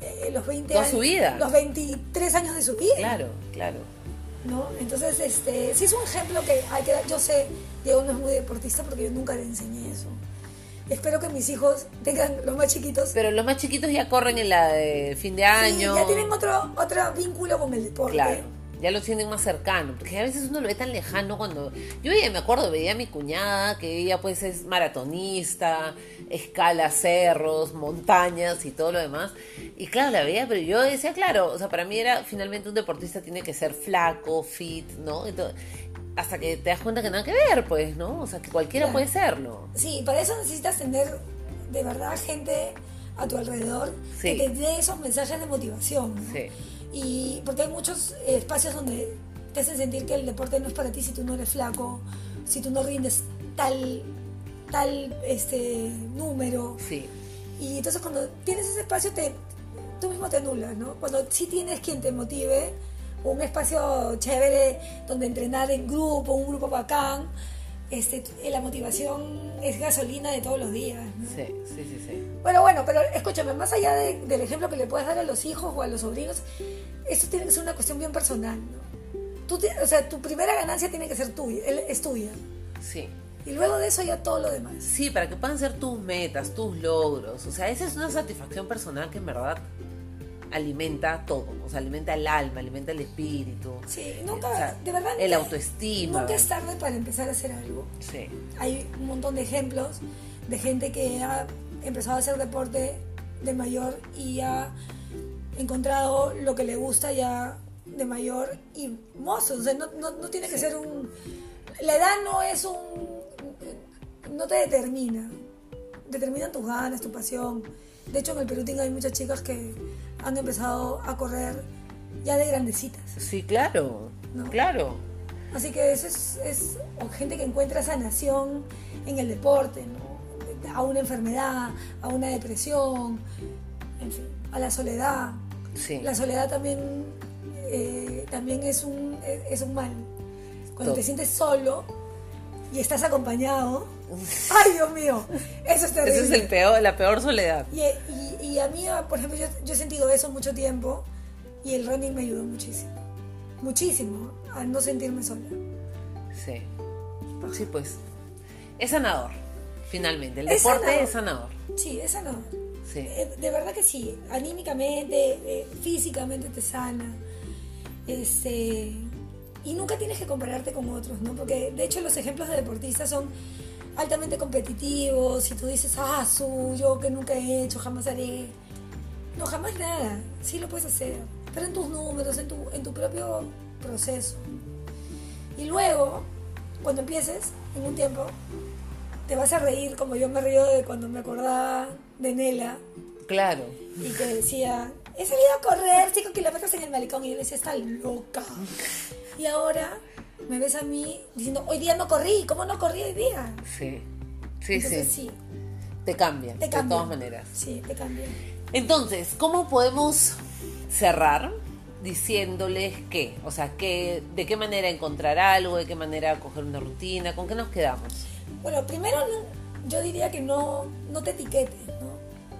eh, los 20 Toda años. su vida. Los 23 años de su vida. Claro, claro. ¿no? Entonces, este, sí es un ejemplo que hay que dar. Yo sé, Diego no es muy deportista porque yo nunca le enseñé eso. Espero que mis hijos tengan, los más chiquitos, Pero los más chiquitos ya corren en la de fin de sí, año. ya tienen otro, otro vínculo con el deporte. Claro, ya lo sienten más cercano, porque a veces uno lo ve tan lejano cuando... Yo me acuerdo, veía a mi cuñada, que ella pues es maratonista, escala cerros, montañas y todo lo demás, y claro, la veía, pero yo decía, claro, o sea, para mí era, finalmente un deportista tiene que ser flaco, fit, ¿no? Entonces, hasta que te das cuenta que nada que ver, pues, ¿no? O sea, que cualquiera Claro. puede serlo. Sí, para eso necesitas tener de verdad gente a tu alrededor Sí. que te dé esos mensajes de motivación. ¿no? Sí. Y porque hay muchos eh, espacios donde te hacen sentir que el deporte no es para ti si tú no eres flaco, si tú no rindes tal, tal este, número. Sí, Y entonces cuando tienes ese espacio, te, tú mismo te anulas, ¿no? Cuando sí tienes quien te motive, un espacio chévere donde entrenar en grupo, un grupo bacán, este, la motivación es gasolina de todos los días, ¿no? sí, sí, sí, sí. Bueno, bueno, pero escúchame, más allá de- del ejemplo que le puedes dar a los hijos o a los sobrinos, esto tiene que ser una cuestión bien personal, ¿no? Tú o sea, tu primera ganancia tiene que ser tuya, él- es tuya. Sí. Y luego de eso ya todo lo demás. Sí, para que puedan ser tus metas, tus logros. O sea, esa es una satisfacción personal que en verdad alimenta todo. O sea, alimenta el alma, alimenta el espíritu. Sí, nunca, O sea, de verdad. El nunca- autoestima. Nunca es tarde para empezar a hacer algo. Sí, Hay un montón de ejemplos de gente que ha empezado a hacer deporte de mayor y ha encontrado lo que le gusta ya de mayor y mozo. O sea, no, no- no tiene que ser un... La edad no es un... no te determina. Determinan tus ganas, tu pasión. De hecho, en el Perú hay muchas chicas que han empezado a correr ya de grandecitas. sí, claro. No. Claro. Así que eso es, es gente que encuentra sanación en el deporte, ¿no? A una enfermedad, a una depresión, en fin, a la soledad. Sí. La soledad también, eh, también es, un, es, es un mal. Cuando Todo. te sientes solo y estás acompañado, ¡ay Dios mío! Eso es terrible. Esa es el peor, la peor soledad. Y, y- y a mí, por ejemplo, yo, yo he sentido eso mucho tiempo y el running me ayudó muchísimo. Muchísimo a no sentirme sola. Sí. Sí, pues. Es sanador, finalmente. El Es deporte sanador. es sanador. Sí, esa no. Sí. Eh, De verdad que sí. Anímicamente, eh, físicamente te sana. Este, y nunca tienes que compararte con otros, ¿no? Porque de hecho los ejemplos de deportistas son altamente competitivos y tú dices, ah, su, yo que nunca he hecho, jamás haré. No, jamás nada. Sí lo puedes hacer. Pero en tus números, en tu, en tu propio proceso. Y luego, cuando empieces, en un tiempo, te vas a reír como yo me río de cuando me acordaba de Nela Claro. y que decía, he salido a correr 5 kilómetros en el malecón y yo le decía, está loca. Y ahora me ves a mí diciendo, hoy día no corrí, ¿cómo no corrí hoy día? Sí. Sí, Entonces sí. sí, Te cambia, te de todas maneras. Sí, te cambia. Entonces, ¿cómo podemos cerrar diciéndoles qué? O sea, qué, de qué manera encontrar algo, de qué manera coger una rutina, con qué nos quedamos. Bueno, primero yo diría que no, no te etiquetes, ¿no?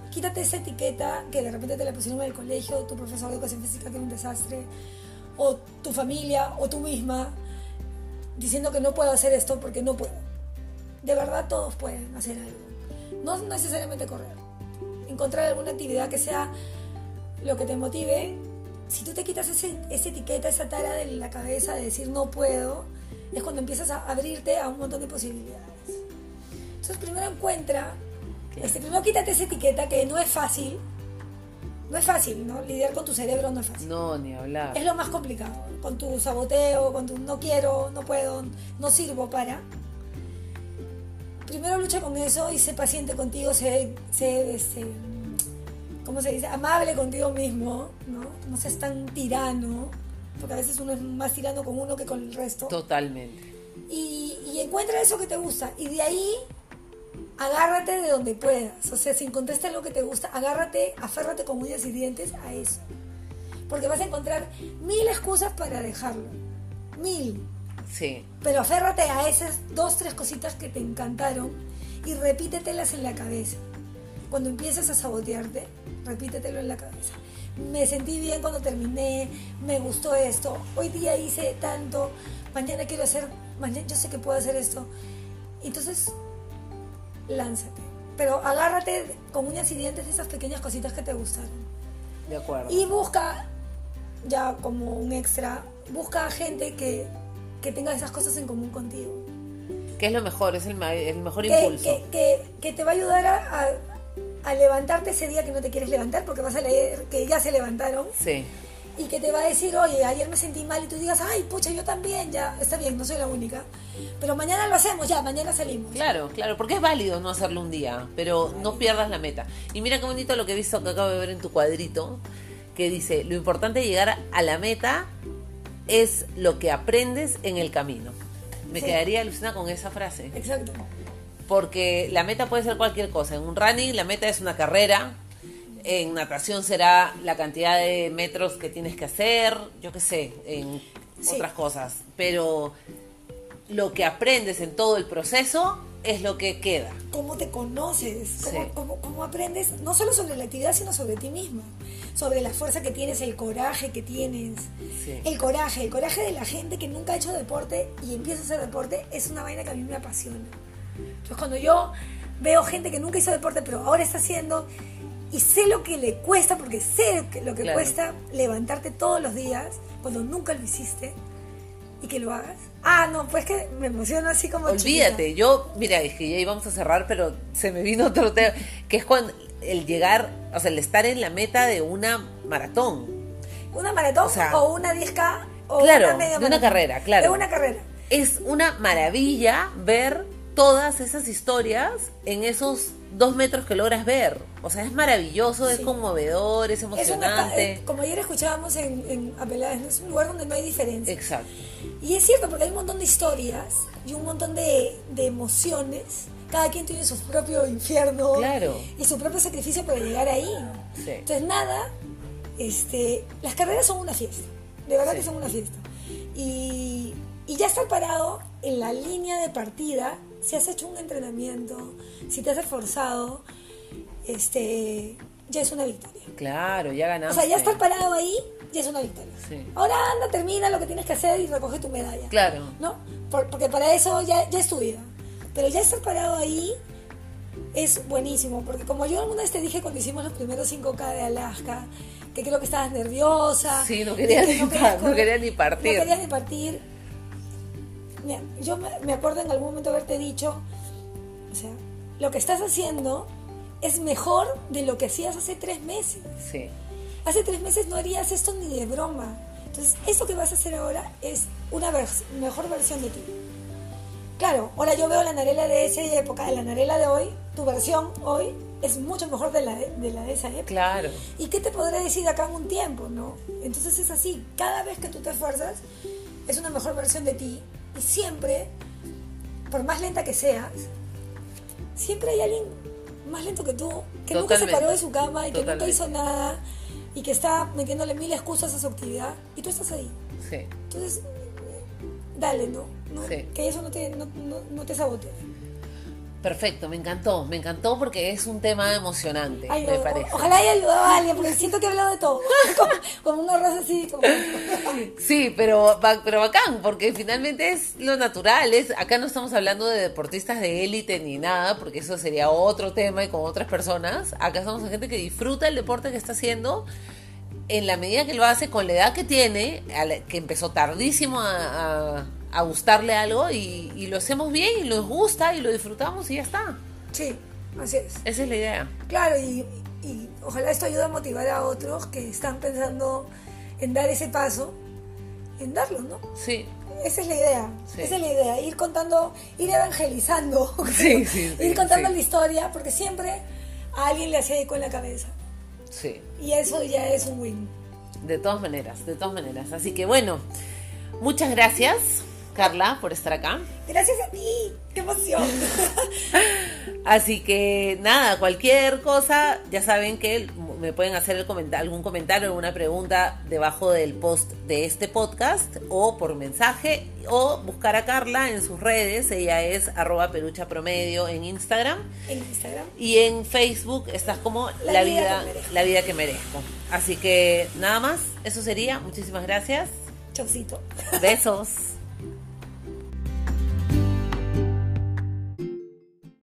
Quítate esa etiqueta que de repente te la pusieron en el colegio, tu profesor de educación física era un desastre, o tu familia, o tú misma, diciendo que no puedo hacer esto porque no puedo. De verdad todos pueden hacer algo. No necesariamente correr. Encontrar alguna actividad que sea lo que te motive, si tú te quitas ese, esa etiqueta, esa tara de la cabeza de decir no puedo, es cuando empiezas a abrirte a un montón de posibilidades. Entonces primero encuentra, este, primero quítate esa etiqueta que no es fácil, no es fácil, ¿no? Lidiar con tu cerebro no es fácil. No, ni hablar. Es lo más complicado. Con tu saboteo, con tu no quiero, no puedo, no sirvo para. Primero lucha con eso y sé paciente contigo, sé, sé este, ¿cómo se dice? Amable contigo mismo, ¿no? No seas tan tirano, porque a veces uno es más tirano con uno que con el resto. Totalmente. Y, y encuentra eso que te gusta. Y de ahí agárrate de donde puedas. O sea, si encontraste algo que te gusta, agárrate, aférrate con uñas y dientes a eso. Porque vas a encontrar mil excusas para dejarlo. Mil. Sí. Pero aférrate a esas dos, tres cositas que te encantaron y repítetelas en la cabeza. Cuando empieces a sabotearte, repítetelo en la cabeza. Me sentí bien cuando terminé, me gustó esto, hoy día hice tanto, mañana quiero hacer, mañana yo sé que puedo hacer esto. Entonces, lánzate. Pero agárrate con uñas y dientes de esas pequeñas cositas que te gustaron. De acuerdo. Y busca, ya como un extra, busca a gente que, que tenga esas cosas en común contigo. ¿Qué es lo mejor? Es el, ma- el mejor Que, impulso. que, que, que te va a ayudar a, a- a levantarte ese día que no te quieres levantar, porque vas a leer que ya se levantaron, Sí. Y que te va a decir, oye, ayer me sentí mal, y tú digas, ay, pucha, yo también, ya, está bien, no soy la única. Pero mañana lo hacemos, ya, mañana salimos. Claro, claro, porque es válido no hacerlo un día, pero no pierdas la meta. Y mira qué bonito lo que he visto que acabo de ver en tu cuadrito, que dice, lo importante de llegar a la meta es lo que aprendes en el camino. Me Sí. quedaría alucinada con esa frase, Exacto. porque la meta puede ser cualquier cosa. En un running la meta es una carrera, en natación será la cantidad de metros que tienes que hacer, yo qué sé, en Sí. otras cosas, pero lo que aprendes en todo el proceso es lo que queda. cómo te conoces, cómo, Sí. cómo- cómo aprendes, no solo sobre la actividad, sino sobre ti misma, sobre la fuerza que tienes, el coraje que tienes. Sí. El coraje, el coraje de la gente que nunca ha hecho deporte y empieza a hacer deporte es una vaina que a mí me apasiona. Entonces cuando yo veo gente que nunca hizo deporte, pero ahora está haciendo, y sé lo que le cuesta, porque sé lo que Claro. cuesta levantarte todos los días cuando nunca lo hiciste y que lo hagas. Ah, no, pues que me emociona así como Olvídate, chiquita. yo, mira, es que ya íbamos a cerrar, pero se me vino otro tema, que es cuando el llegar, o sea, el estar en la meta de una maratón. ¿Una maratón O sea, o una 10K o claro, una media de una carrera, claro. De una carrera. Es una maravilla ver todas esas historias en esos dos metros que logras ver. O sea, es maravilloso, es Sí. conmovedor, es Es una, ca- emocionante. eh, como ayer escuchábamos en, en Apeladas, ¿no? es un lugar donde no hay diferencia. Exacto. Y es cierto, porque hay un montón de historias y un montón de, de emociones. Cada quien tiene su propio infierno Claro. y su propio sacrificio para llegar ahí. Sí. Entonces, nada, este, las carreras son una fiesta. De verdad Sí. que son una fiesta. Y, y ya estar parado en la línea de partida, si has hecho un entrenamiento, si te has esforzado, este, ya es una victoria. Claro, ya O ganaste. sea, ya estar parado ahí ya es una victoria. Sí. Ahora anda, termina lo que tienes que hacer y recoge tu medalla. Claro. ¿No? Por- porque para eso ya, ya es tu vida. Pero ya estar parado ahí es buenísimo. Porque como yo alguna vez te dije cuando hicimos los primeros 5K de Alaska, que creo que estabas nerviosa. Sí, no querías que ni querías par- no querías ni partir. No querías ni partir. Yo me, acuerdo en algún momento haberte dicho, o sea, lo que estás haciendo es mejor de lo que hacías hace tres meses. Sí. Hace tres meses no harías esto ni de broma. Entonces, eso que vas a hacer ahora es una vers- mejor versión de ti. Claro, ahora yo veo la Narela de esa época, la Narela de hoy, tu versión hoy es mucho mejor de la de, de la de esa época. Claro. ¿Y qué te podré decir acá en un tiempo, no? Entonces es así, cada vez que tú te esfuerzas, es una mejor versión de ti. Y siempre, por más lenta que seas, siempre hay alguien más lento que tú, que nunca se paró de su cama y que nunca Totalmente. hizo nada y que está metiéndole mil excusas a su actividad y tú estás ahí. Sí. Entonces, dale, ¿no? No- Sí. Que eso no te, no, no- no te sabotee. Perfecto, me encantó, me encantó porque es un tema emocionante, Ay, me o- parece. ojalá haya ayudado a alguien, porque siento que he hablado de todo. como, como un arroz así, como... Sí, pero, pero bacán, porque finalmente es lo natural. Es, acá no estamos hablando de deportistas de élite ni nada, porque eso sería otro tema y con otras personas. Acá estamos en gente que disfruta el deporte que está haciendo en la medida que lo hace con la edad que tiene, que empezó tardísimo a, gustarle algo y, y, lo hacemos bien y nos gusta y lo disfrutamos y ya está. Sí, así es. Esa es la idea. Claro, y, y ojalá esto ayude a motivar a otros que están pensando en dar ese paso, en darlo, ¿no? Sí. Esa es la idea, esa es la idea, ir contando, ir evangelizando, ir contando la historia, porque siempre a alguien le hace eco en la cabeza. Sí. Y eso ya es un win. De todas maneras, de todas maneras. Así que bueno, muchas gracias, Carla, por estar acá. Gracias a ti, qué emoción. Así que nada, cualquier cosa, ya saben que me pueden hacer el algún comentario, alguna pregunta debajo del post de este podcast o por mensaje o buscar a Carla en sus redes. Ella es arroba perucha promedio en Instagram. En Instagram. Y en Facebook estás como la, vida, la vida que merezco. Así que nada más, eso sería. Muchísimas gracias. Chaucito. Besos.